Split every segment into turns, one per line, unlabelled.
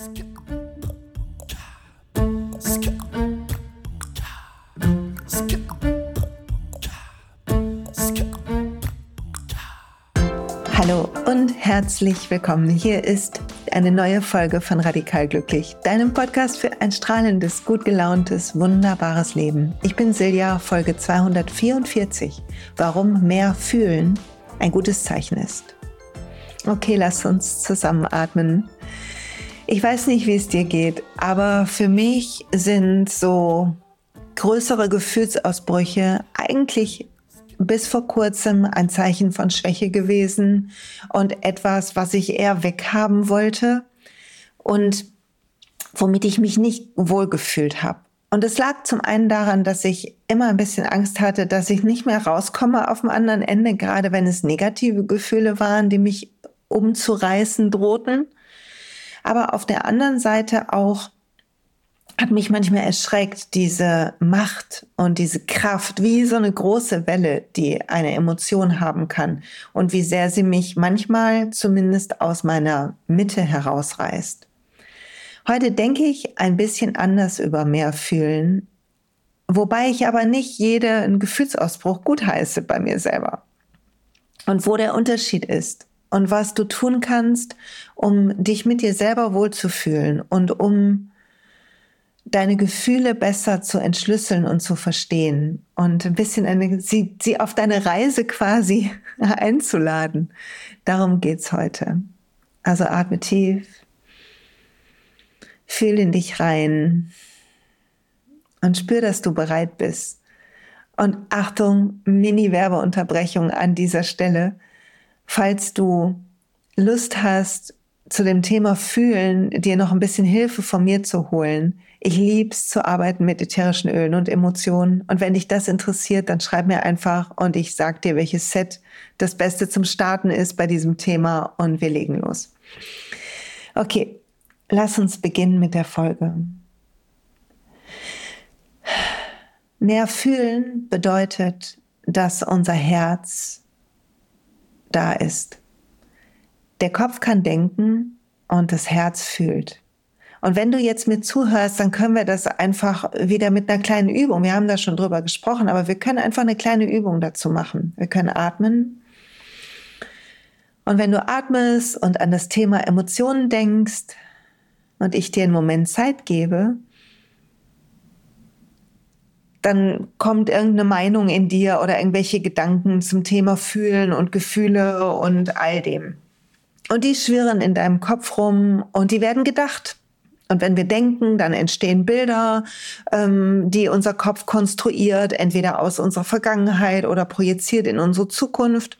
Hallo und herzlich willkommen. Hier ist eine neue Folge von Radikal Glücklich, deinem Podcast für ein strahlendes, gut gelauntes, wunderbares Leben. Ich bin Silja, Folge 244. Warum mehr fühlen ein gutes Zeichen ist. Okay, lass uns zusammenatmen. Ich weiß nicht, wie es dir geht, aber für mich sind so größere Gefühlsausbrüche eigentlich bis vor kurzem ein Zeichen von Schwäche gewesen und etwas, was ich eher weghaben wollte und womit ich mich nicht wohlgefühlt habe. Und es lag zum einen daran, dass ich immer ein bisschen Angst hatte, dass ich nicht mehr rauskomme auf dem anderen Ende, gerade wenn es negative Gefühle waren, die mich umzureißen drohten. Aber auf der anderen Seite auch hat mich manchmal erschreckt, diese Macht und diese Kraft, wie so eine große Welle, die eine Emotion haben kann und wie sehr sie mich manchmal zumindest aus meiner Mitte herausreißt. Heute denke ich ein bisschen anders über mehr fühlen, wobei ich aber nicht jeden Gefühlsausbruch gutheiße bei mir selber. Und wo der Unterschied ist und was du tun kannst, um dich mit dir selber wohlzufühlen und um deine Gefühle besser zu entschlüsseln und zu verstehen und ein bisschen eine, sie, sie auf deine Reise quasi einzuladen. Darum geht's heute. Also atme tief, fühl in dich rein und spür, dass du bereit bist. Und Achtung, Mini-Werbeunterbrechung an dieser Stelle. Falls du Lust hast, zu dem Thema Fühlen dir noch ein bisschen Hilfe von mir zu holen. Ich lieb's zu arbeiten mit ätherischen Ölen und Emotionen. Und wenn dich das interessiert, dann schreib mir einfach und ich sag dir, welches Set das Beste zum Starten ist bei diesem Thema und wir legen los. Okay, lass uns beginnen mit der Folge. Mehr fühlen bedeutet, dass unser Herz da ist der Kopf kann denken und das Herz fühlt. Und wenn du jetzt mit zuhörst, dann können wir das einfach wieder mit einer kleinen Übung, wir haben da schon drüber gesprochen, aber wir können einfach eine kleine Übung dazu machen. Wir können atmen. Und wenn du atmest und an das Thema Emotionen denkst und ich dir einen Moment Zeit gebe, dann kommt irgendeine Meinung in dir oder irgendwelche Gedanken zum Thema Fühlen und Gefühle und all dem. Und die schwirren in deinem Kopf rum und die werden gedacht. Und wenn wir denken, dann entstehen Bilder, ähm, die unser Kopf konstruiert, entweder aus unserer Vergangenheit oder projiziert in unsere Zukunft.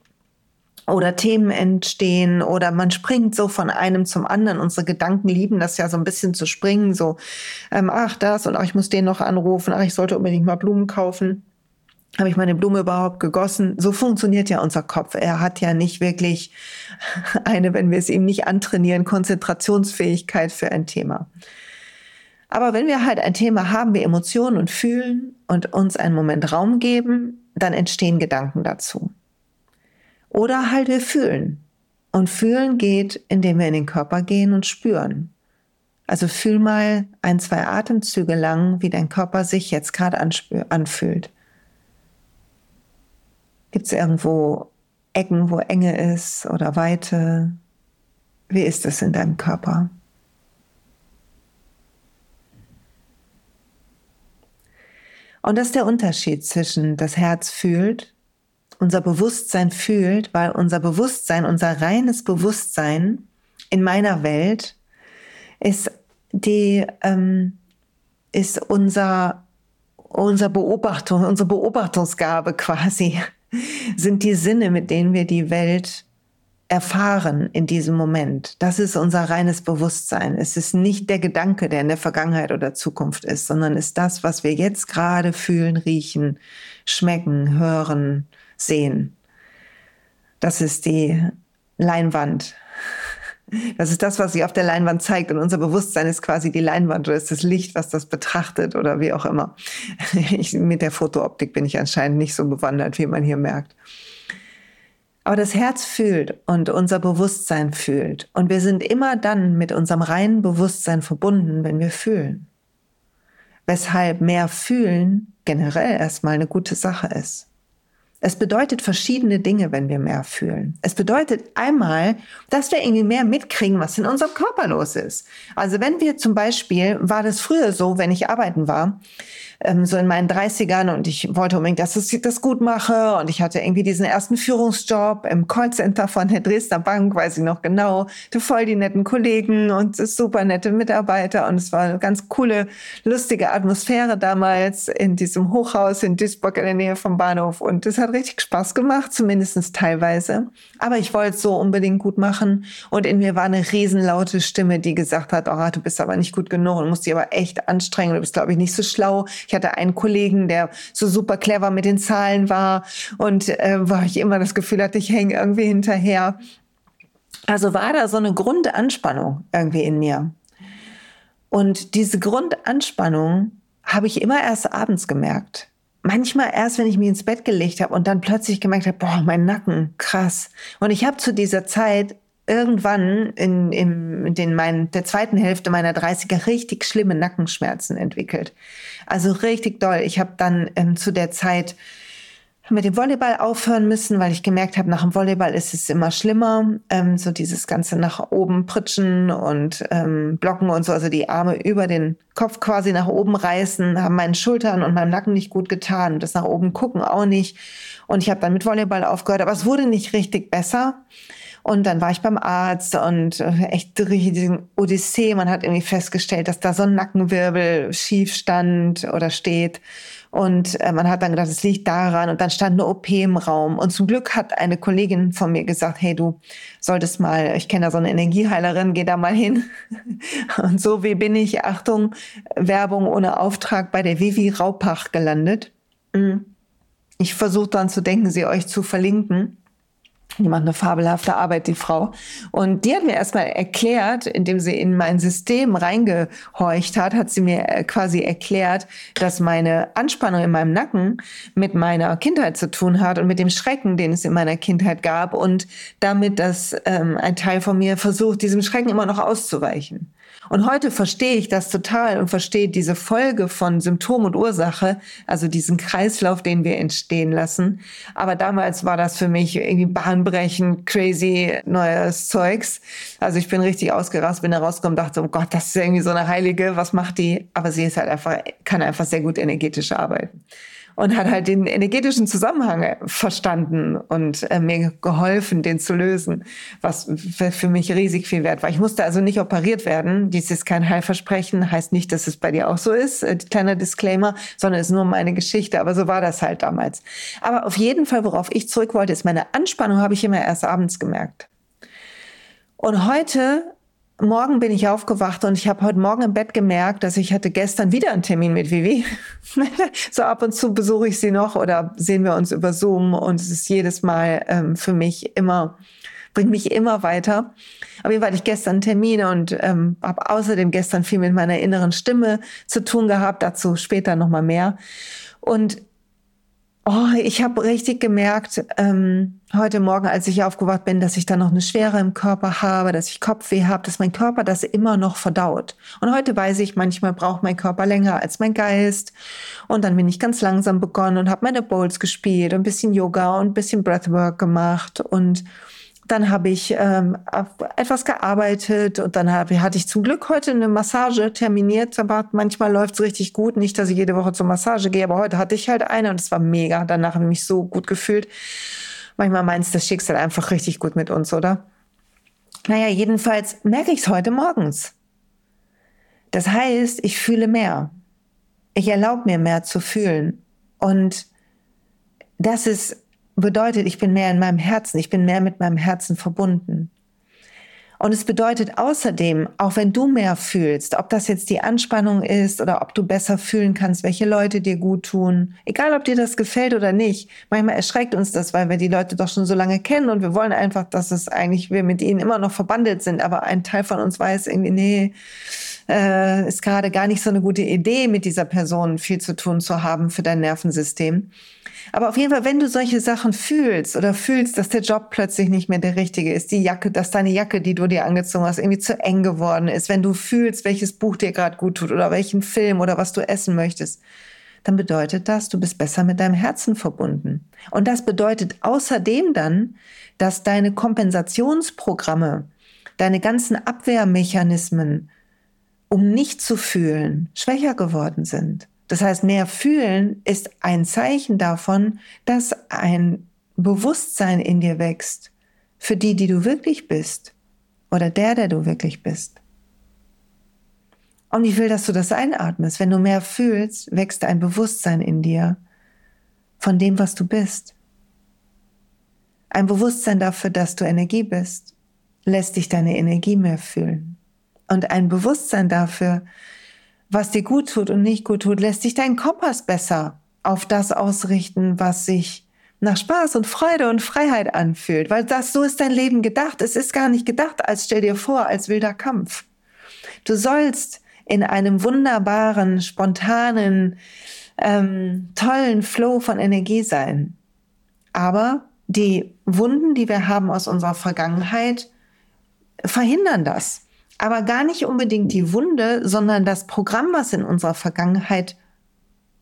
Oder Themen entstehen oder man springt so von einem zum anderen. Unsere Gedanken lieben das ja so ein bisschen zu springen, so, ähm, ach das und ach, ich muss den noch anrufen, ach, ich sollte unbedingt mal Blumen kaufen habe ich meine Blume überhaupt gegossen? So funktioniert ja unser Kopf. Er hat ja nicht wirklich eine, wenn wir es ihm nicht antrainieren, Konzentrationsfähigkeit für ein Thema. Aber wenn wir halt ein Thema haben wie Emotionen und fühlen und uns einen Moment Raum geben, dann entstehen Gedanken dazu. Oder halt wir fühlen. Und fühlen geht, indem wir in den Körper gehen und spüren. Also fühl mal ein, zwei Atemzüge lang, wie dein Körper sich jetzt gerade anfühlt. Gibt es irgendwo Ecken, wo Enge ist oder Weite? Wie ist es in deinem Körper? Und das ist der Unterschied zwischen das Herz fühlt, unser Bewusstsein fühlt, weil unser Bewusstsein, unser reines Bewusstsein in meiner Welt ist die ähm, ist unser unser Beobachtung, unsere Beobachtungsgabe quasi sind die Sinne, mit denen wir die Welt erfahren in diesem Moment. Das ist unser reines Bewusstsein. Es ist nicht der Gedanke, der in der Vergangenheit oder Zukunft ist, sondern ist das, was wir jetzt gerade fühlen, riechen, schmecken, hören, sehen. Das ist die Leinwand, das ist das, was sich auf der Leinwand zeigt. Und unser Bewusstsein ist quasi die Leinwand oder ist das Licht, was das betrachtet oder wie auch immer. Ich, mit der Fotooptik bin ich anscheinend nicht so bewandert, wie man hier merkt. Aber das Herz fühlt und unser Bewusstsein fühlt. Und wir sind immer dann mit unserem reinen Bewusstsein verbunden, wenn wir fühlen. Weshalb mehr fühlen generell erstmal eine gute Sache ist. Es bedeutet verschiedene Dinge, wenn wir mehr fühlen. Es bedeutet einmal, dass wir irgendwie mehr mitkriegen, was in unserem Körper los ist. Also wenn wir zum Beispiel, war das früher so, wenn ich arbeiten war, ähm, so in meinen 30ern und ich wollte unbedingt, dass ich das gut mache. Und ich hatte irgendwie diesen ersten Führungsjob im Callcenter von der Dresdner Bank, weiß ich noch genau, voll die netten Kollegen und super nette Mitarbeiter. Und es war eine ganz coole, lustige Atmosphäre damals in diesem Hochhaus in Duisburg in der Nähe vom Bahnhof. Und es hat richtig Spaß gemacht, zumindest teilweise. Aber ich wollte es so unbedingt gut machen. Und in mir war eine riesenlaute Stimme, die gesagt hat, oh, du bist aber nicht gut genug und musst dich aber echt anstrengen, du bist glaube ich nicht so schlau. Ich hatte einen Kollegen, der so super clever mit den Zahlen war und äh, war ich immer das Gefühl hatte, ich hänge irgendwie hinterher. Also war da so eine Grundanspannung irgendwie in mir. Und diese Grundanspannung habe ich immer erst abends gemerkt. Manchmal erst, wenn ich mich ins Bett gelegt habe und dann plötzlich gemerkt habe, boah, mein Nacken, krass. Und ich habe zu dieser Zeit irgendwann in, in, den, mein, der zweiten Hälfte meiner 30er richtig schlimme Nackenschmerzen entwickelt. Also richtig doll. Ich habe dann ähm, zu der Zeit mit dem Volleyball aufhören müssen, weil ich gemerkt habe, nach dem Volleyball ist es immer schlimmer. Ähm, so dieses ganze nach oben pritschen und ähm, blocken und so, also die Arme über den Kopf quasi nach oben reißen, haben meinen Schultern und meinem Nacken nicht gut getan. Das nach oben gucken auch nicht. Und ich habe dann mit Volleyball aufgehört, aber es wurde nicht richtig besser. Und dann war ich beim Arzt und äh, echt riesige Odyssee. Man hat irgendwie festgestellt, dass da so ein Nackenwirbel schief stand oder steht. Und äh, man hat dann gedacht, es liegt daran. Und dann stand eine OP im Raum. Und zum Glück hat eine Kollegin von mir gesagt, hey, du solltest mal, ich kenne da so eine Energieheilerin, geh da mal hin. Und so wie bin ich, Achtung, Werbung ohne Auftrag bei der Vivi Raupach gelandet. Mhm. Ich versuche dann zu denken, sie euch zu verlinken. Die macht eine fabelhafte Arbeit, die Frau. Und die hat mir erstmal erklärt, indem sie in mein System reingehorcht hat, hat sie mir äh, quasi erklärt, dass meine Anspannung in meinem Nacken mit meiner Kindheit zu tun hat und mit dem Schrecken, den es in meiner Kindheit gab und damit, dass ähm, ein Teil von mir versucht, diesem Schrecken immer noch auszuweichen. Und heute verstehe ich das total und verstehe diese Folge von Symptom und Ursache, also diesen Kreislauf, den wir entstehen lassen. Aber damals war das für mich irgendwie bahnbrechend, crazy, neues Zeugs. Also ich bin richtig ausgerastet, bin da rausgekommen, dachte, oh Gott, das ist irgendwie so eine Heilige, was macht die? Aber sie ist halt einfach, kann einfach sehr gut energetisch arbeiten und hat halt den energetischen Zusammenhang verstanden und äh, mir geholfen, den zu lösen, was für mich riesig viel wert war. Ich musste also nicht operiert werden. Dies ist kein Heilversprechen, heißt nicht, dass es bei dir auch so ist, äh, kleiner Disclaimer, sondern ist nur meine Geschichte. Aber so war das halt damals. Aber auf jeden Fall, worauf ich zurück wollte, ist meine Anspannung habe ich immer erst abends gemerkt. Und heute Morgen bin ich aufgewacht und ich habe heute Morgen im Bett gemerkt, dass ich hatte gestern wieder einen Termin mit Vivi. so ab und zu besuche ich sie noch oder sehen wir uns über Zoom und es ist jedes Mal ähm, für mich immer, bringt mich immer weiter. Auf jeden Fall hatte ich gestern einen Termin und ähm, habe außerdem gestern viel mit meiner inneren Stimme zu tun gehabt, dazu später nochmal mehr. Und Oh, ich habe richtig gemerkt ähm, heute Morgen, als ich aufgewacht bin, dass ich da noch eine Schwere im Körper habe, dass ich Kopfweh habe, dass mein Körper das immer noch verdaut. Und heute weiß ich, manchmal braucht mein Körper länger als mein Geist. Und dann bin ich ganz langsam begonnen und habe meine Bowls gespielt und ein bisschen Yoga und ein bisschen Breathwork gemacht und dann habe ich ähm, etwas gearbeitet und dann hab, hatte ich zum Glück heute eine Massage terminiert. Aber manchmal läuft es richtig gut. Nicht, dass ich jede Woche zur Massage gehe, aber heute hatte ich halt eine und es war mega. Danach habe ich mich so gut gefühlt. Manchmal meint es das Schicksal einfach richtig gut mit uns, oder? Naja, jedenfalls merke ich es heute morgens. Das heißt, ich fühle mehr. Ich erlaube mir mehr zu fühlen. Und das ist bedeutet, ich bin mehr in meinem Herzen, ich bin mehr mit meinem Herzen verbunden. Und es bedeutet außerdem, auch wenn du mehr fühlst, ob das jetzt die Anspannung ist oder ob du besser fühlen kannst, welche Leute dir gut tun, egal ob dir das gefällt oder nicht, manchmal erschreckt uns das, weil wir die Leute doch schon so lange kennen und wir wollen einfach, dass es eigentlich wir mit ihnen immer noch verbandelt sind, aber ein Teil von uns weiß irgendwie, nee, äh, ist gerade gar nicht so eine gute Idee, mit dieser Person viel zu tun zu haben für dein Nervensystem. Aber auf jeden Fall, wenn du solche Sachen fühlst oder fühlst, dass der Job plötzlich nicht mehr der richtige ist, die Jacke, dass deine Jacke, die du dir angezogen hast, irgendwie zu eng geworden ist, wenn du fühlst, welches Buch dir gerade gut tut oder welchen Film oder was du essen möchtest, dann bedeutet das, du bist besser mit deinem Herzen verbunden. Und das bedeutet außerdem dann, dass deine Kompensationsprogramme, deine ganzen Abwehrmechanismen, um nicht zu fühlen, schwächer geworden sind. Das heißt, mehr fühlen ist ein Zeichen davon, dass ein Bewusstsein in dir wächst für die, die du wirklich bist oder der, der du wirklich bist. Und ich will, dass du das einatmest. Wenn du mehr fühlst, wächst ein Bewusstsein in dir von dem, was du bist. Ein Bewusstsein dafür, dass du Energie bist, lässt dich deine Energie mehr fühlen. Und ein Bewusstsein dafür, was dir gut tut und nicht gut tut, lässt dich deinen Kompass besser auf das ausrichten, was sich nach Spaß und Freude und Freiheit anfühlt, weil das so ist dein Leben gedacht. Es ist gar nicht gedacht als stell dir vor, als wilder Kampf. Du sollst in einem wunderbaren, spontanen, ähm, tollen Flow von Energie sein. Aber die Wunden, die wir haben aus unserer Vergangenheit, verhindern das. Aber gar nicht unbedingt die Wunde, sondern das Programm, was in unserer Vergangenheit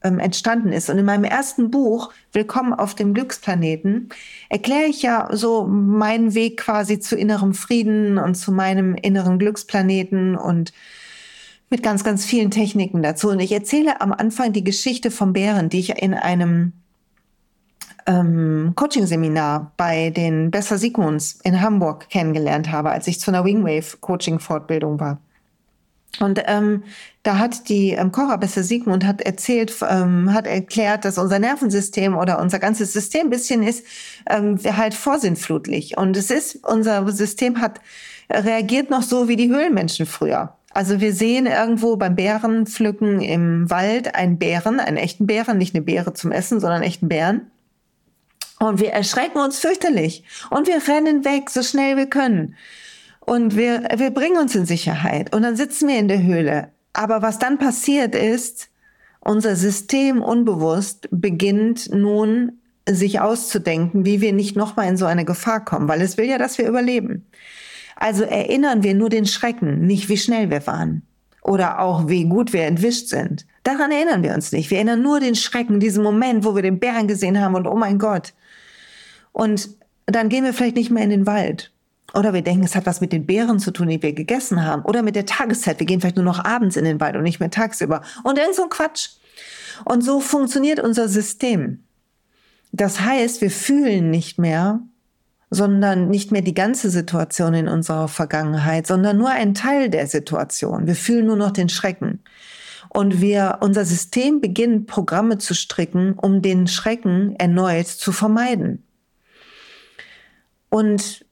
ähm, entstanden ist. Und in meinem ersten Buch, Willkommen auf dem Glücksplaneten, erkläre ich ja so meinen Weg quasi zu innerem Frieden und zu meinem inneren Glücksplaneten und mit ganz, ganz vielen Techniken dazu. Und ich erzähle am Anfang die Geschichte vom Bären, die ich in einem ähm, Coaching-Seminar bei den Besser Sigmunds in Hamburg kennengelernt habe, als ich zu einer Wingwave-Coaching-Fortbildung war. Und ähm, da hat die ähm, Cora Besser Sigmund hat erzählt, ähm, hat erklärt, dass unser Nervensystem oder unser ganzes System bisschen ist ähm, halt vorsintflutlich. Und es ist, unser System hat reagiert noch so wie die Höhlenmenschen früher. Also wir sehen irgendwo beim Bärenpflücken im Wald einen Bären, einen echten Bären, nicht eine Beere zum Essen, sondern einen echten Bären. Und wir erschrecken uns fürchterlich. Und wir rennen weg, so schnell wir können. Und wir, wir bringen uns in Sicherheit. Und dann sitzen wir in der Höhle. Aber was dann passiert ist, unser System unbewusst beginnt nun sich auszudenken, wie wir nicht nochmal in so eine Gefahr kommen, weil es will ja, dass wir überleben. Also erinnern wir nur den Schrecken, nicht wie schnell wir waren oder auch wie gut wir entwischt sind. Daran erinnern wir uns nicht. Wir erinnern nur den Schrecken, diesen Moment, wo wir den Bären gesehen haben und oh mein Gott. Und dann gehen wir vielleicht nicht mehr in den Wald. Oder wir denken, es hat was mit den Beeren zu tun, die wir gegessen haben. Oder mit der Tageszeit. Wir gehen vielleicht nur noch abends in den Wald und nicht mehr tagsüber. Und irgend so ein Quatsch. Und so funktioniert unser System. Das heißt, wir fühlen nicht mehr, sondern nicht mehr die ganze Situation in unserer Vergangenheit, sondern nur ein Teil der Situation. Wir fühlen nur noch den Schrecken. Und wir, unser System beginnt Programme zu stricken, um den Schrecken erneut zu vermeiden. Und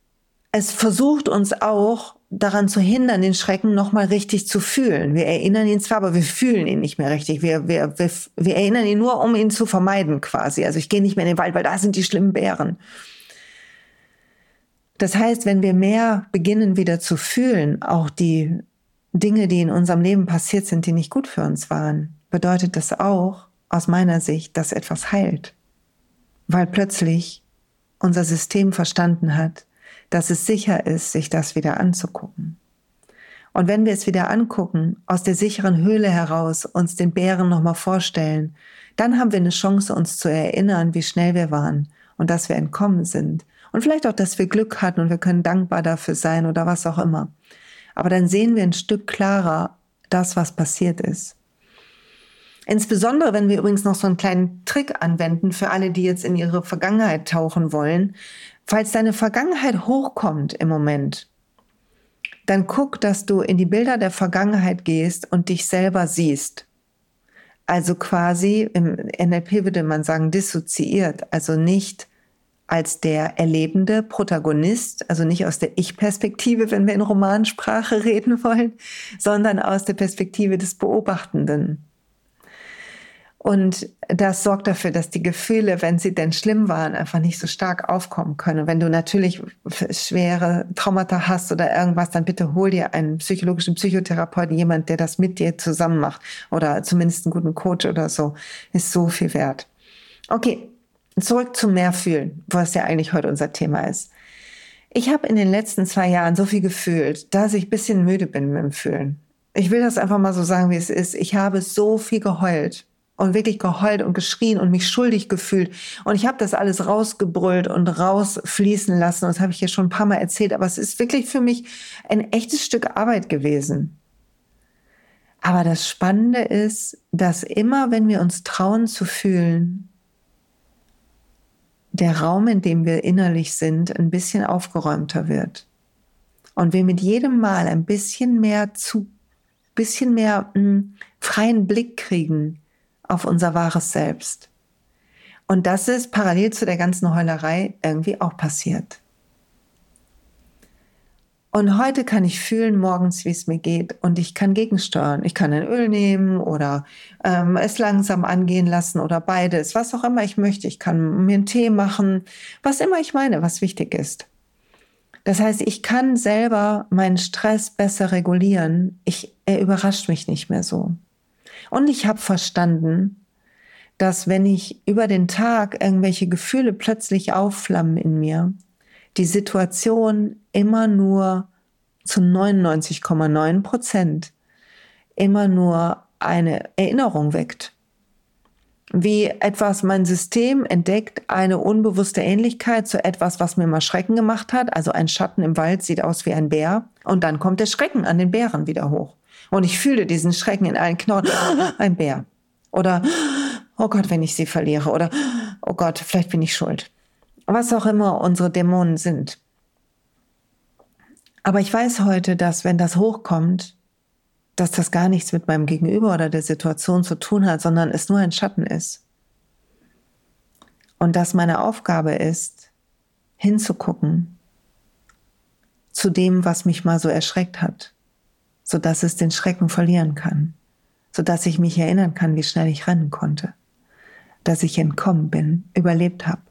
es versucht uns auch daran zu hindern, den Schrecken nochmal richtig zu fühlen. Wir erinnern ihn zwar, aber wir fühlen ihn nicht mehr richtig. Wir, wir, wir, wir erinnern ihn nur, um ihn zu vermeiden quasi. Also ich gehe nicht mehr in den Wald, weil da sind die schlimmen Bären. Das heißt, wenn wir mehr beginnen wieder zu fühlen, auch die Dinge, die in unserem Leben passiert sind, die nicht gut für uns waren, bedeutet das auch aus meiner Sicht, dass etwas heilt. Weil plötzlich unser System verstanden hat, dass es sicher ist, sich das wieder anzugucken. Und wenn wir es wieder angucken, aus der sicheren Höhle heraus uns den Bären nochmal vorstellen, dann haben wir eine Chance, uns zu erinnern, wie schnell wir waren und dass wir entkommen sind und vielleicht auch, dass wir Glück hatten und wir können dankbar dafür sein oder was auch immer. Aber dann sehen wir ein Stück klarer das, was passiert ist. Insbesondere, wenn wir übrigens noch so einen kleinen Trick anwenden für alle, die jetzt in ihre Vergangenheit tauchen wollen. Falls deine Vergangenheit hochkommt im Moment, dann guck, dass du in die Bilder der Vergangenheit gehst und dich selber siehst. Also quasi, im NLP würde man sagen, dissoziiert, also nicht als der erlebende Protagonist, also nicht aus der Ich-Perspektive, wenn wir in Romansprache reden wollen, sondern aus der Perspektive des Beobachtenden. Und das sorgt dafür, dass die Gefühle, wenn sie denn schlimm waren, einfach nicht so stark aufkommen können. wenn du natürlich schwere Traumata hast oder irgendwas, dann bitte hol dir einen psychologischen Psychotherapeuten, jemand, der das mit dir zusammen macht oder zumindest einen guten Coach oder so, ist so viel wert. Okay, zurück zu mehr fühlen, was ja eigentlich heute unser Thema ist. Ich habe in den letzten zwei Jahren so viel gefühlt, dass ich ein bisschen müde bin mit dem Fühlen. Ich will das einfach mal so sagen, wie es ist. Ich habe so viel geheult und wirklich geheult und geschrien und mich schuldig gefühlt. Und ich habe das alles rausgebrüllt und rausfließen lassen. Das habe ich hier schon ein paar Mal erzählt. Aber es ist wirklich für mich ein echtes Stück Arbeit gewesen. Aber das Spannende ist, dass immer, wenn wir uns trauen zu fühlen, der Raum, in dem wir innerlich sind, ein bisschen aufgeräumter wird. Und wir mit jedem Mal ein bisschen mehr zu, bisschen mehr mh, hm, freien Blick kriegen auf unser wahres Selbst. Und das ist parallel zu der ganzen Heulerei irgendwie auch passiert. Und heute kann ich fühlen morgens, wie es mir geht und ich kann gegensteuern. Ich kann ein Öl nehmen oder ähm, es langsam angehen lassen oder beides, was auch immer ich möchte. Ich kann mir einen Tee machen, was immer ich meine, was wichtig ist. Das heißt, ich kann selber meinen Stress besser regulieren. Ich, er überrascht mich nicht mehr so. Und ich habe verstanden, dass wenn ich über den Tag irgendwelche Gefühle plötzlich aufflammen in mir, die Situation immer nur zu 99,9 Prozent immer nur eine Erinnerung weckt. Wie etwas, mein System entdeckt eine unbewusste Ähnlichkeit zu etwas, was mir mal Schrecken gemacht hat. Also ein Schatten im Wald sieht aus wie ein Bär. Und dann kommt der Schrecken an den Bären wieder hoch. Und ich fühle diesen Schrecken in allen Knochen. Ein Bär. Oder, oh Gott, wenn ich sie verliere. Oder, oh Gott, vielleicht bin ich schuld. Was auch immer unsere Dämonen sind. Aber ich weiß heute, dass wenn das hochkommt, dass das gar nichts mit meinem Gegenüber oder der Situation zu tun hat, sondern es nur ein Schatten ist. Und dass meine Aufgabe ist, hinzugucken zu dem, was mich mal so erschreckt hat so dass es den Schrecken verlieren kann, so dass ich mich erinnern kann, wie schnell ich rennen konnte, dass ich entkommen bin, überlebt habe.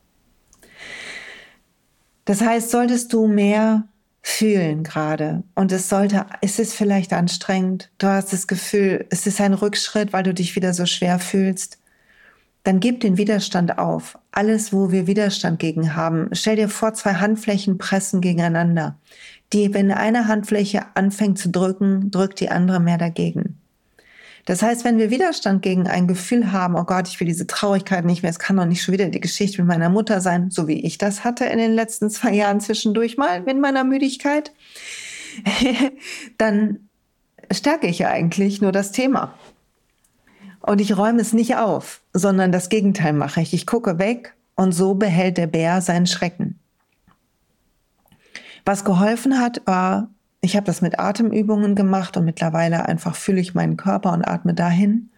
Das heißt, solltest du mehr fühlen gerade und es sollte, es ist vielleicht anstrengend, du hast das Gefühl, es ist ein Rückschritt, weil du dich wieder so schwer fühlst, dann gib den Widerstand auf. Alles, wo wir Widerstand gegen haben. Stell dir vor, zwei Handflächen pressen gegeneinander die, wenn eine Handfläche anfängt zu drücken, drückt die andere mehr dagegen. Das heißt, wenn wir Widerstand gegen ein Gefühl haben, oh Gott, ich will diese Traurigkeit nicht mehr, es kann doch nicht schon wieder die Geschichte mit meiner Mutter sein, so wie ich das hatte in den letzten zwei Jahren zwischendurch mal mit meiner Müdigkeit, dann stärke ich ja eigentlich nur das Thema. Und ich räume es nicht auf, sondern das Gegenteil mache ich. Ich gucke weg und so behält der Bär seinen Schrecken. Was geholfen hat, war, ich habe das mit Atemübungen gemacht und mittlerweile einfach fühle ich meinen Körper und atme dahin,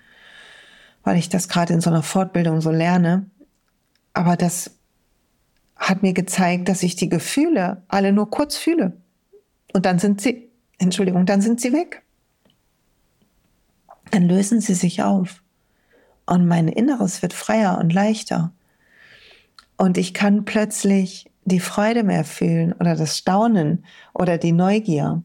weil ich das gerade in so einer Fortbildung so lerne. Aber das hat mir gezeigt, dass ich die Gefühle alle nur kurz fühle. Und dann sind sie, Entschuldigung, dann sind sie weg. Dann lösen sie sich auf. Und mein Inneres wird freier und leichter. Und ich kann plötzlich die Freude mehr fühlen oder das Staunen oder die Neugier.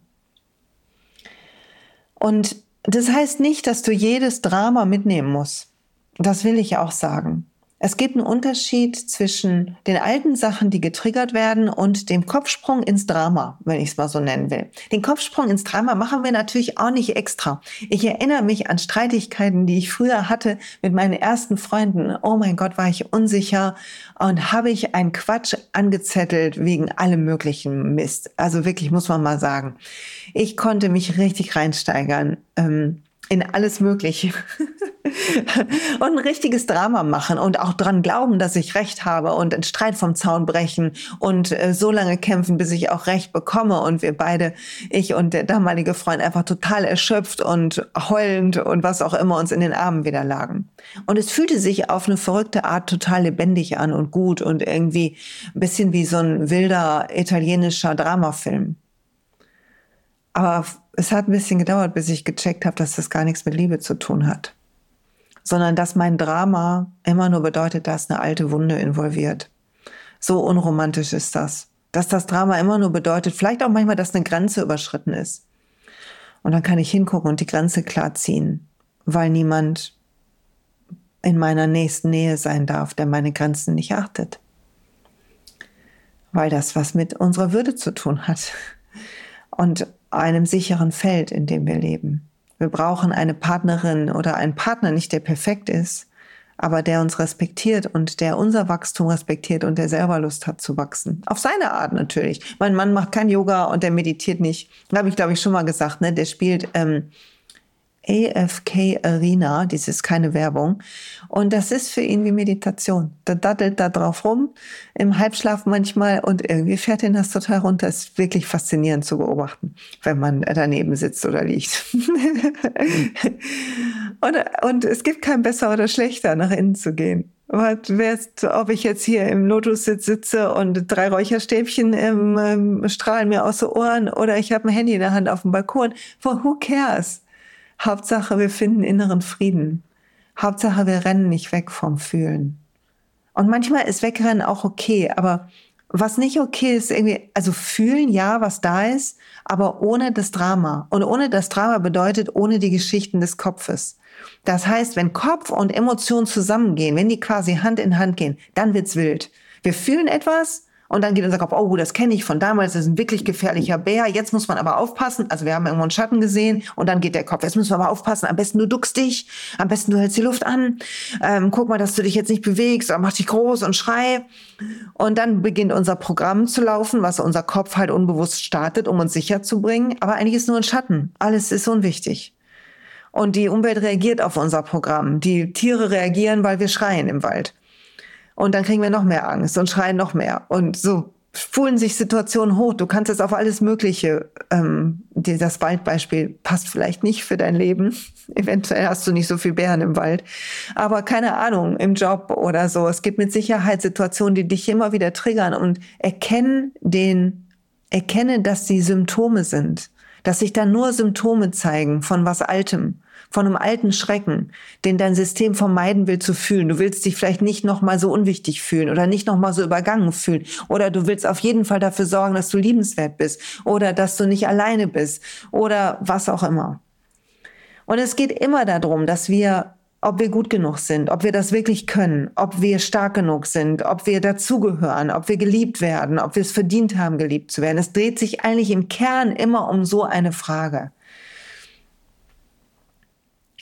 Und das heißt nicht, dass du jedes Drama mitnehmen musst. Das will ich auch sagen. Es gibt einen Unterschied zwischen den alten Sachen, die getriggert werden, und dem Kopfsprung ins Drama, wenn ich es mal so nennen will. Den Kopfsprung ins Drama machen wir natürlich auch nicht extra. Ich erinnere mich an Streitigkeiten, die ich früher hatte mit meinen ersten Freunden. Oh mein Gott, war ich unsicher und habe ich einen Quatsch angezettelt wegen allem möglichen Mist. Also wirklich, muss man mal sagen. Ich konnte mich richtig reinsteigern. Ähm, in alles Mögliche. und ein richtiges Drama machen und auch dran glauben, dass ich Recht habe und einen Streit vom Zaun brechen und äh, so lange kämpfen, bis ich auch Recht bekomme und wir beide, ich und der damalige Freund, einfach total erschöpft und heulend und was auch immer uns in den Armen wieder lagen. Und es fühlte sich auf eine verrückte Art total lebendig an und gut und irgendwie ein bisschen wie so ein wilder italienischer Dramafilm. Aber es hat ein bisschen gedauert, bis ich gecheckt habe, dass das gar nichts mit Liebe zu tun hat. Sondern dass mein Drama immer nur bedeutet, dass eine alte Wunde involviert. So unromantisch ist das. Dass das Drama immer nur bedeutet, vielleicht auch manchmal, dass eine Grenze überschritten ist. Und dann kann ich hingucken und die Grenze klar ziehen, weil niemand in meiner nächsten Nähe sein darf, der meine Grenzen nicht achtet. Weil das was mit unserer Würde zu tun hat und einem sicheren Feld, in dem wir leben. Wir brauchen eine Partnerin oder einen Partner nicht, der perfekt ist, aber der uns respektiert und der unser Wachstum respektiert und der selber Lust hat zu wachsen. Auf seine Art natürlich. Mein Mann macht kein Yoga und der meditiert nicht. Da habe ich, glaube ich, schon mal gesagt, ne? Der spielt ähm, AFK Arena, dies ist keine Werbung. Und das ist für ihn wie Meditation. Da daddelt da drauf rum, im Halbschlaf manchmal und irgendwie fährt ihn das total runter. Ist wirklich faszinierend zu beobachten, wenn man daneben sitzt oder liegt. und, und es gibt kein besser oder schlechter, nach innen zu gehen. Ob ich jetzt hier im Lotus-Sitz sitze und drei Räucherstäbchen ähm, strahlen mir aus den Ohren oder ich habe ein Handy in der Hand auf dem Balkon. Who cares? Hauptsache, wir finden inneren Frieden. Hauptsache, wir rennen nicht weg vom Fühlen. Und manchmal ist Wegrennen auch okay, aber was nicht okay ist, irgendwie, also fühlen, ja, was da ist, aber ohne das Drama. Und ohne das Drama bedeutet ohne die Geschichten des Kopfes. Das heißt, wenn Kopf und Emotion zusammengehen, wenn die quasi Hand in Hand gehen, dann wird's wild. Wir fühlen etwas und dann geht unser Kopf, oh, das kenne ich von damals, das ist ein wirklich gefährlicher Bär. Jetzt muss man aber aufpassen. Also wir haben irgendwo einen Schatten gesehen und dann geht der Kopf, jetzt müssen wir aber aufpassen. Am besten du duckst dich, am besten du hältst die Luft an. Ähm, guck mal, dass du dich jetzt nicht bewegst, oder mach dich groß und schrei. Und dann beginnt unser Programm zu laufen, was unser Kopf halt unbewusst startet, um uns sicher zu bringen. Aber eigentlich ist nur ein Schatten. Alles ist unwichtig. Und die Umwelt reagiert auf unser Programm. Die Tiere reagieren, weil wir schreien im Wald. Und dann kriegen wir noch mehr Angst und schreien noch mehr. Und so spulen sich Situationen hoch. Du kannst jetzt auf alles Mögliche, ähm, das Waldbeispiel passt vielleicht nicht für dein Leben. Eventuell hast du nicht so viel Bären im Wald. Aber keine Ahnung, im Job oder so. Es gibt mit Sicherheit Situationen, die dich immer wieder triggern und erkennen den, erkenne, dass sie Symptome sind. Dass sich da nur Symptome zeigen von was Altem von einem alten Schrecken, den dein System vermeiden will zu fühlen. Du willst dich vielleicht nicht nochmal so unwichtig fühlen oder nicht nochmal so übergangen fühlen. Oder du willst auf jeden Fall dafür sorgen, dass du liebenswert bist oder dass du nicht alleine bist oder was auch immer. Und es geht immer darum, dass wir ob wir gut genug sind, ob wir das wirklich können, ob wir stark genug sind, ob wir dazugehören, ob wir geliebt werden, ob wir es verdient haben, geliebt zu werden. Es dreht sich eigentlich im Kern immer um so eine Frage.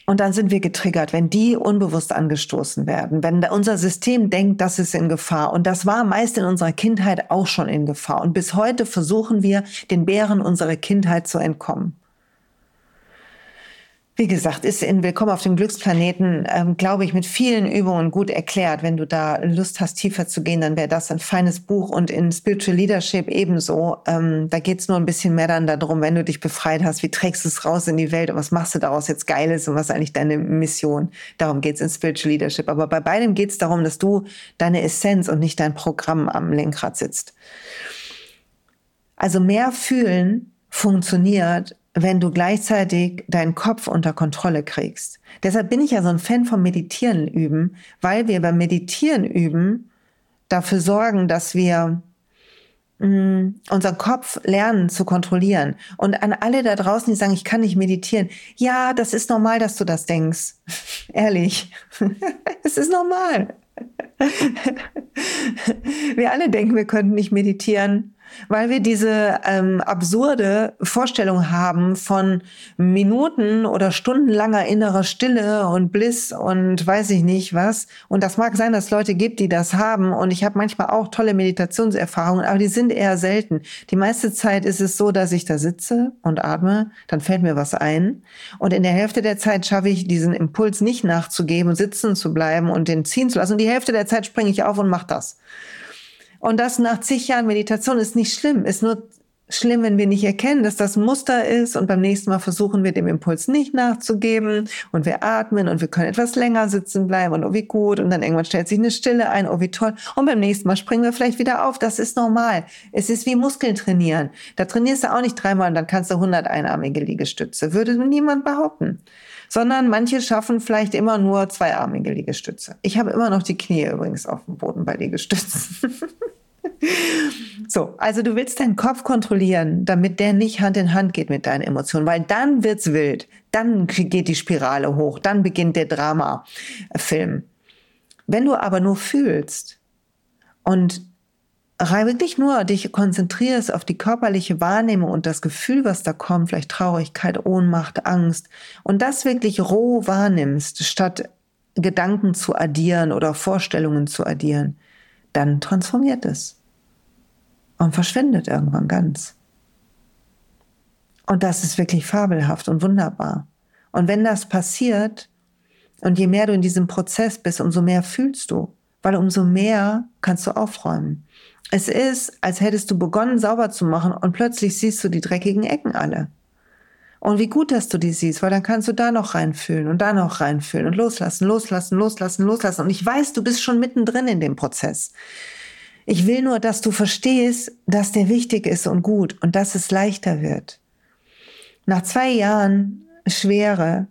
Und dann sind wir getriggert, wenn die unbewusst angestoßen werden, wenn unser System denkt, das ist in Gefahr. Und das war meist in unserer Kindheit auch schon in Gefahr. Und bis heute versuchen wir, den Bären unserer Kindheit zu entkommen. Wie gesagt, ist in Willkommen auf dem Glücksplaneten, ähm, glaube ich, mit vielen Übungen gut erklärt. Wenn du da Lust hast, tiefer zu gehen, dann wäre das ein feines Buch. Und in Spiritual Leadership ebenso. Ähm, da geht es nur ein bisschen mehr dann darum, wenn du dich befreit hast, wie trägst du es raus in die Welt und was machst du daraus jetzt Geiles und was ist eigentlich deine Mission. Darum geht es in Spiritual Leadership. Aber bei beidem geht es darum, dass du deine Essenz und nicht dein Programm am Lenkrad sitzt. Also mehr fühlen funktioniert, wenn du gleichzeitig deinen Kopf unter Kontrolle kriegst. Deshalb bin ich ja so ein Fan vom Meditieren üben, weil wir beim Meditieren üben dafür sorgen, dass wir mm, unseren Kopf lernen zu kontrollieren. Und an alle da draußen, die sagen, ich kann nicht meditieren. Ja, das ist normal, dass du das denkst. Ehrlich. es ist normal. wir alle denken, wir könnten nicht meditieren weil wir diese ähm, absurde Vorstellung haben von Minuten oder stundenlanger innerer Stille und Bliss und weiß ich nicht was. Und das mag sein, dass es Leute gibt, die das haben. Und ich habe manchmal auch tolle Meditationserfahrungen, aber die sind eher selten. Die meiste Zeit ist es so, dass ich da sitze und atme, dann fällt mir was ein. Und in der Hälfte der Zeit schaffe ich diesen Impuls nicht nachzugeben, sitzen zu bleiben und den ziehen zu lassen. Und die Hälfte der Zeit springe ich auf und mache das. Und das nach zig Jahren Meditation ist nicht schlimm, ist nur schlimm, wenn wir nicht erkennen, dass das Muster ist. Und beim nächsten Mal versuchen wir dem Impuls nicht nachzugeben. Und wir atmen und wir können etwas länger sitzen bleiben. Und oh wie gut. Und dann irgendwann stellt sich eine Stille ein, oh wie toll. Und beim nächsten Mal springen wir vielleicht wieder auf, das ist normal. Es ist wie Muskeln trainieren. Da trainierst du auch nicht dreimal und dann kannst du 100 einarmige Liegestütze, würde niemand behaupten sondern manche schaffen vielleicht immer nur zweiarmige Liegestütze. Ich habe immer noch die Knie übrigens auf dem Boden bei Liegestützen. so, also du willst deinen Kopf kontrollieren, damit der nicht Hand in Hand geht mit deinen Emotionen, weil dann wird's wild. Dann geht die Spirale hoch, dann beginnt der Drama-Film. Wenn du aber nur fühlst und wirklich nur dich konzentrierst auf die körperliche Wahrnehmung und das Gefühl, was da kommt, vielleicht Traurigkeit, Ohnmacht, Angst, und das wirklich roh wahrnimmst, statt Gedanken zu addieren oder Vorstellungen zu addieren, dann transformiert es und verschwindet irgendwann ganz. Und das ist wirklich fabelhaft und wunderbar. Und wenn das passiert, und je mehr du in diesem Prozess bist, umso mehr fühlst du, weil umso mehr kannst du aufräumen. Es ist, als hättest du begonnen, sauber zu machen und plötzlich siehst du die dreckigen Ecken alle. Und wie gut, dass du die siehst, weil dann kannst du da noch reinfühlen und da noch reinfühlen und loslassen, loslassen, loslassen, loslassen. Und ich weiß, du bist schon mittendrin in dem Prozess. Ich will nur, dass du verstehst, dass der wichtig ist und gut und dass es leichter wird. Nach zwei Jahren Schwere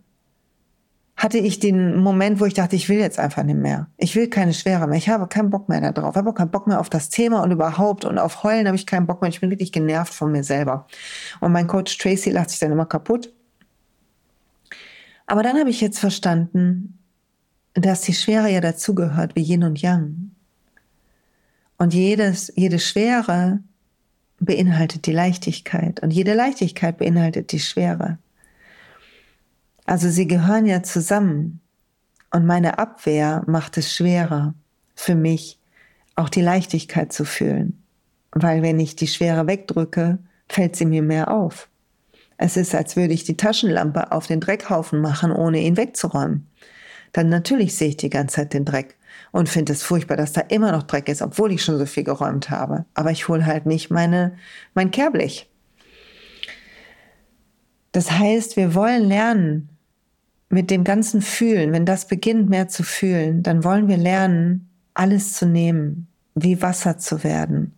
hatte ich den Moment, wo ich dachte, ich will jetzt einfach nicht mehr. Ich will keine Schwere mehr. Ich habe keinen Bock mehr darauf. Ich habe auch keinen Bock mehr auf das Thema und überhaupt. Und auf Heulen habe ich keinen Bock mehr. Ich bin wirklich genervt von mir selber. Und mein Coach Tracy lacht sich dann immer kaputt. Aber dann habe ich jetzt verstanden, dass die Schwere ja dazugehört, wie Yin und Yang. Und jedes, jede Schwere beinhaltet die Leichtigkeit. Und jede Leichtigkeit beinhaltet die Schwere. Also sie gehören ja zusammen. Und meine Abwehr macht es schwerer für mich, auch die Leichtigkeit zu fühlen. Weil wenn ich die Schwere wegdrücke, fällt sie mir mehr auf. Es ist, als würde ich die Taschenlampe auf den Dreckhaufen machen, ohne ihn wegzuräumen. Dann natürlich sehe ich die ganze Zeit den Dreck und finde es furchtbar, dass da immer noch Dreck ist, obwohl ich schon so viel geräumt habe. Aber ich hole halt nicht meine, mein Kehrblech. Das heißt, wir wollen lernen, mit dem ganzen Fühlen, wenn das beginnt mehr zu fühlen, dann wollen wir lernen, alles zu nehmen, wie Wasser zu werden.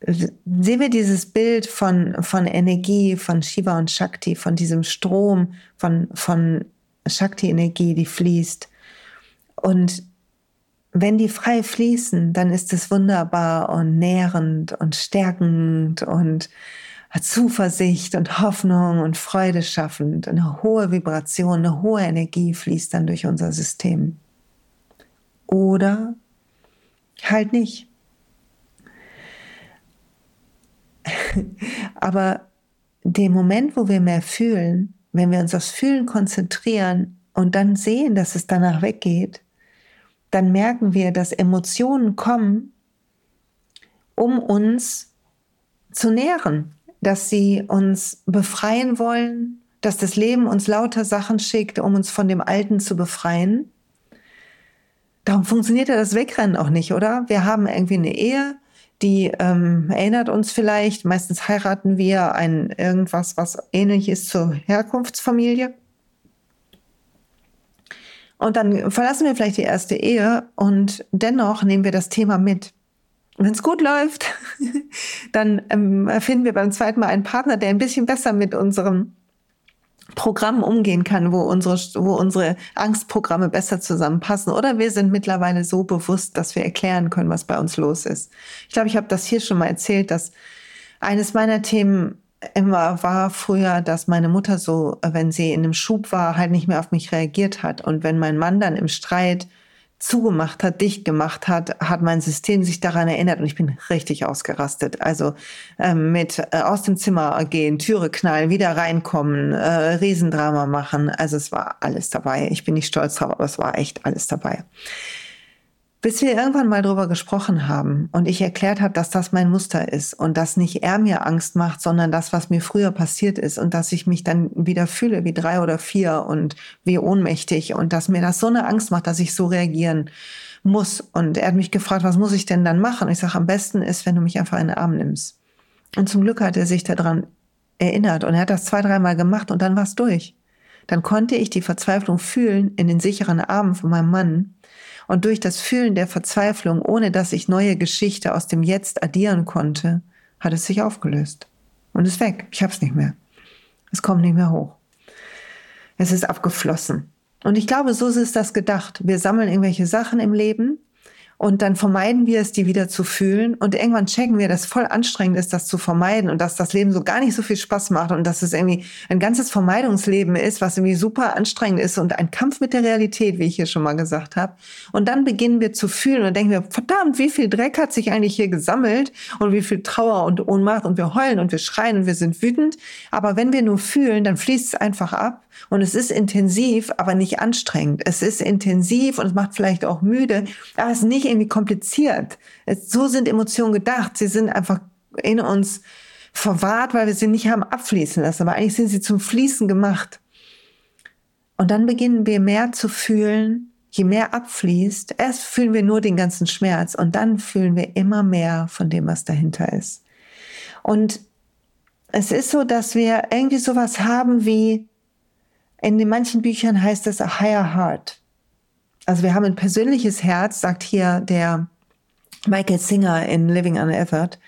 Sehen wir dieses Bild von, von Energie, von Shiva und Shakti, von diesem Strom, von, von Shakti-Energie, die fließt. Und wenn die frei fließen, dann ist es wunderbar und nährend und stärkend und Zuversicht und Hoffnung und Freude schaffend. Eine hohe Vibration, eine hohe Energie fließt dann durch unser System. Oder halt nicht. Aber der Moment, wo wir mehr fühlen, wenn wir uns aufs Fühlen konzentrieren und dann sehen, dass es danach weggeht, dann merken wir, dass Emotionen kommen, um uns zu nähren, dass sie uns befreien wollen, dass das Leben uns lauter Sachen schickt, um uns von dem Alten zu befreien. Darum funktioniert ja das Wegrennen auch nicht, oder? Wir haben irgendwie eine Ehe, die ähm, erinnert uns vielleicht, meistens heiraten wir ein irgendwas, was ähnlich ist zur Herkunftsfamilie. Und dann verlassen wir vielleicht die erste Ehe und dennoch nehmen wir das Thema mit. Wenn es gut läuft, dann ähm, finden wir beim zweiten Mal einen Partner, der ein bisschen besser mit unserem Programm umgehen kann, wo unsere, wo unsere Angstprogramme besser zusammenpassen. Oder wir sind mittlerweile so bewusst, dass wir erklären können, was bei uns los ist. Ich glaube, ich habe das hier schon mal erzählt, dass eines meiner Themen immer war früher, dass meine Mutter so, wenn sie in einem Schub war, halt nicht mehr auf mich reagiert hat. Und wenn mein Mann dann im Streit zugemacht hat, dicht gemacht hat, hat mein System sich daran erinnert und ich bin richtig ausgerastet. Also ähm, mit äh, aus dem Zimmer gehen, Türe knallen, wieder reinkommen, äh, Riesendrama machen. Also es war alles dabei. Ich bin nicht stolz drauf, aber es war echt alles dabei bis wir irgendwann mal drüber gesprochen haben und ich erklärt habe, dass das mein Muster ist und dass nicht er mir Angst macht, sondern das, was mir früher passiert ist und dass ich mich dann wieder fühle wie drei oder vier und wie ohnmächtig und dass mir das so eine Angst macht, dass ich so reagieren muss. Und er hat mich gefragt, was muss ich denn dann machen? Und ich sage, am besten ist, wenn du mich einfach in den Arm nimmst. Und zum Glück hat er sich daran erinnert und er hat das zwei, dreimal gemacht und dann war es durch. Dann konnte ich die Verzweiflung fühlen in den sicheren Armen von meinem Mann und durch das Fühlen der Verzweiflung, ohne dass ich neue Geschichte aus dem Jetzt addieren konnte, hat es sich aufgelöst. Und ist weg. Ich hab's nicht mehr. Es kommt nicht mehr hoch. Es ist abgeflossen. Und ich glaube, so ist das gedacht. Wir sammeln irgendwelche Sachen im Leben und dann vermeiden wir es, die wieder zu fühlen. Und irgendwann checken wir, dass voll anstrengend ist, das zu vermeiden und dass das Leben so gar nicht so viel Spaß macht und dass es irgendwie ein ganzes Vermeidungsleben ist, was irgendwie super anstrengend ist und ein Kampf mit der Realität, wie ich hier schon mal gesagt habe. Und dann beginnen wir zu fühlen und denken wir, verdammt, wie viel Dreck hat sich eigentlich hier gesammelt und wie viel Trauer und Ohnmacht und wir heulen und wir schreien und wir sind wütend. Aber wenn wir nur fühlen, dann fließt es einfach ab und es ist intensiv, aber nicht anstrengend. Es ist intensiv und es macht vielleicht auch müde, aber es ist nicht irgendwie kompliziert. Es, so sind Emotionen gedacht. Sie sind einfach in uns verwahrt, weil wir sie nicht haben abfließen lassen. Aber eigentlich sind sie zum Fließen gemacht. Und dann beginnen wir mehr zu fühlen, je mehr abfließt. Erst fühlen wir nur den ganzen Schmerz und dann fühlen wir immer mehr von dem, was dahinter ist. Und es ist so, dass wir irgendwie sowas haben wie in den manchen Büchern heißt es a higher heart. Also wir haben ein persönliches Herz, sagt hier der Michael Singer in Living Unearthed.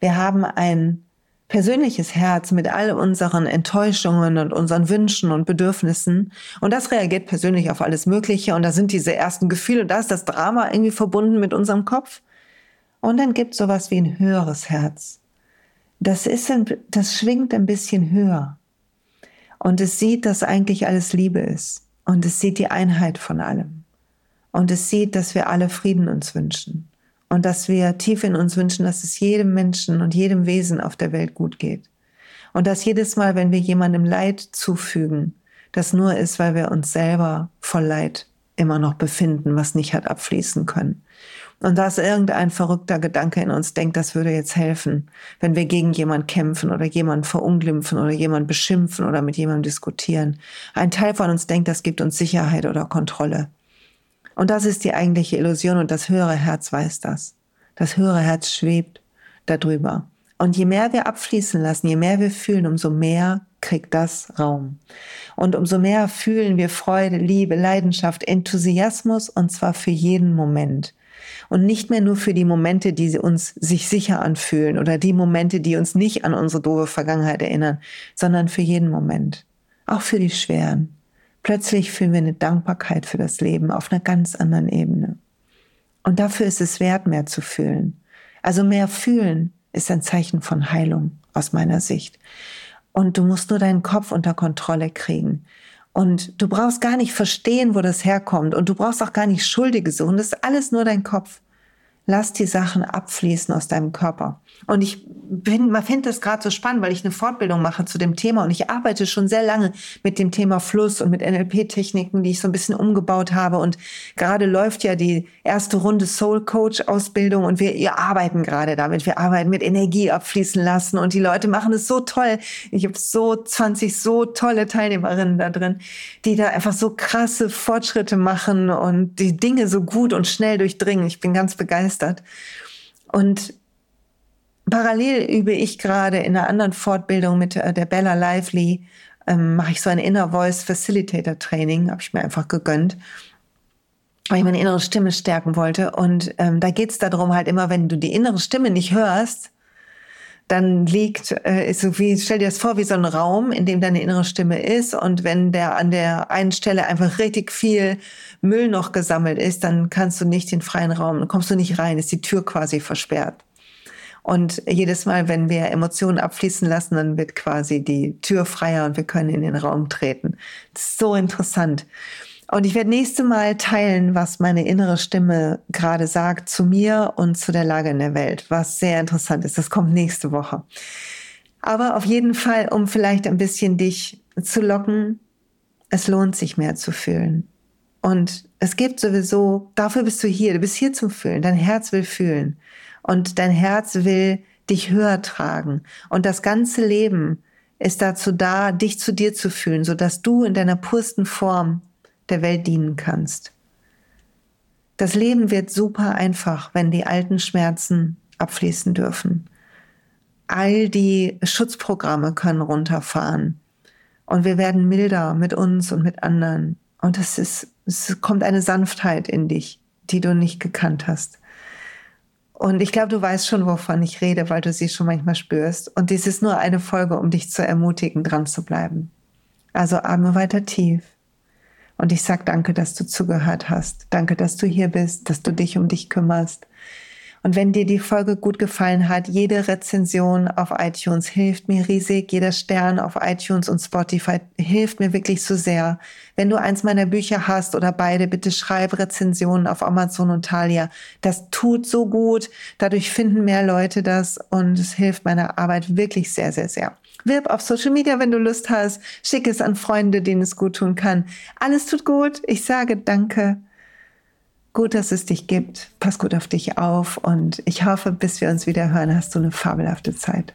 Wir haben ein persönliches Herz mit all unseren Enttäuschungen und unseren Wünschen und Bedürfnissen. Und das reagiert persönlich auf alles Mögliche. Und da sind diese ersten Gefühle, da ist das Drama irgendwie verbunden mit unserem Kopf. Und dann gibt es sowas wie ein höheres Herz. Das ist, ein, das schwingt ein bisschen höher. Und es sieht, dass eigentlich alles Liebe ist. Und es sieht die Einheit von allem. Und es sieht, dass wir alle Frieden uns wünschen. Und dass wir tief in uns wünschen, dass es jedem Menschen und jedem Wesen auf der Welt gut geht. Und dass jedes Mal, wenn wir jemandem Leid zufügen, das nur ist, weil wir uns selber voll Leid immer noch befinden, was nicht hat abfließen können. Und dass irgendein verrückter Gedanke in uns denkt, das würde jetzt helfen, wenn wir gegen jemand kämpfen oder jemand verunglimpfen oder jemand beschimpfen oder mit jemandem diskutieren. Ein Teil von uns denkt, das gibt uns Sicherheit oder Kontrolle. Und das ist die eigentliche Illusion und das höhere Herz weiß das. Das höhere Herz schwebt darüber. Und je mehr wir abfließen lassen, je mehr wir fühlen, umso mehr kriegt das Raum. Und umso mehr fühlen wir Freude, Liebe, Leidenschaft, Enthusiasmus und zwar für jeden Moment. Und nicht mehr nur für die Momente, die uns sich sicher anfühlen oder die Momente, die uns nicht an unsere doofe Vergangenheit erinnern, sondern für jeden Moment. Auch für die schweren. Plötzlich fühlen wir eine Dankbarkeit für das Leben auf einer ganz anderen Ebene. Und dafür ist es wert, mehr zu fühlen. Also mehr fühlen ist ein Zeichen von Heilung aus meiner Sicht. Und du musst nur deinen Kopf unter Kontrolle kriegen. Und du brauchst gar nicht verstehen, wo das herkommt. Und du brauchst auch gar nicht Schuldige suchen. Das ist alles nur dein Kopf lass die Sachen abfließen aus deinem Körper. Und ich bin, man findet das gerade so spannend, weil ich eine Fortbildung mache zu dem Thema und ich arbeite schon sehr lange mit dem Thema Fluss und mit NLP-Techniken, die ich so ein bisschen umgebaut habe. Und gerade läuft ja die erste Runde Soul Coach Ausbildung und wir, wir arbeiten gerade damit. Wir arbeiten mit Energie abfließen lassen und die Leute machen es so toll. Ich habe so 20 so tolle Teilnehmerinnen da drin, die da einfach so krasse Fortschritte machen und die Dinge so gut und schnell durchdringen. Ich bin ganz begeistert begeistert. Und parallel übe ich gerade in einer anderen Fortbildung mit äh, der Bella Lively, ähm, mache ich so ein Inner Voice Facilitator Training, habe ich mir einfach gegönnt weil ich meine innere Stimme stärken wollte. Und ähm, da geht es darum, halt immer, wenn du die innere Stimme nicht hörst, dann liegt, äh, ist so wie, stell dir das vor, wie so ein Raum, in dem deine innere Stimme ist. Und wenn der an der einen Stelle einfach richtig viel Müll noch gesammelt ist, dann kannst du nicht den freien Raum, dann kommst du nicht rein, ist die Tür quasi versperrt. Und jedes Mal, wenn wir Emotionen abfließen lassen, dann wird quasi die Tür freier und wir können in den Raum treten. So interessant. Und ich werde nächste Mal teilen, was meine innere Stimme gerade sagt zu mir und zu der Lage in der Welt, was sehr interessant ist. Das kommt nächste Woche. Aber auf jeden Fall, um vielleicht ein bisschen dich zu locken, es lohnt sich mehr zu fühlen. Und es gibt sowieso, dafür bist du hier, du bist hier zum Fühlen. Dein Herz will fühlen. Und dein Herz will dich höher tragen. Und das ganze Leben ist dazu da, dich zu dir zu fühlen, sodass du in deiner pursten Form der Welt dienen kannst. Das Leben wird super einfach, wenn die alten Schmerzen abfließen dürfen. All die Schutzprogramme können runterfahren und wir werden milder mit uns und mit anderen. Und es ist, es kommt eine Sanftheit in dich, die du nicht gekannt hast. Und ich glaube, du weißt schon, wovon ich rede, weil du sie schon manchmal spürst. Und dies ist nur eine Folge, um dich zu ermutigen, dran zu bleiben. Also atme weiter tief Und ich sage danke, dass du zugehört hast. Danke, dass du hier bist, dass du dich um dich kümmerst. Und wenn dir die Folge gut gefallen hat, jede Rezension auf iTunes hilft mir riesig. Jeder Stern auf iTunes und Spotify hilft mir wirklich so sehr. Wenn du eins meiner Bücher hast oder beide, bitte schreib Rezensionen auf Amazon und Thalia. Das tut so gut. Dadurch finden mehr Leute das und es hilft meiner Arbeit wirklich sehr, sehr, sehr. Wirb auf Social Media, wenn du Lust hast. Schick es an Freunde, denen es gut tun kann. Alles tut gut. Ich sage danke. Gut, dass es dich gibt. Pass gut auf dich auf und ich hoffe, bis wir uns wieder hören, hast du eine fabelhafte Zeit.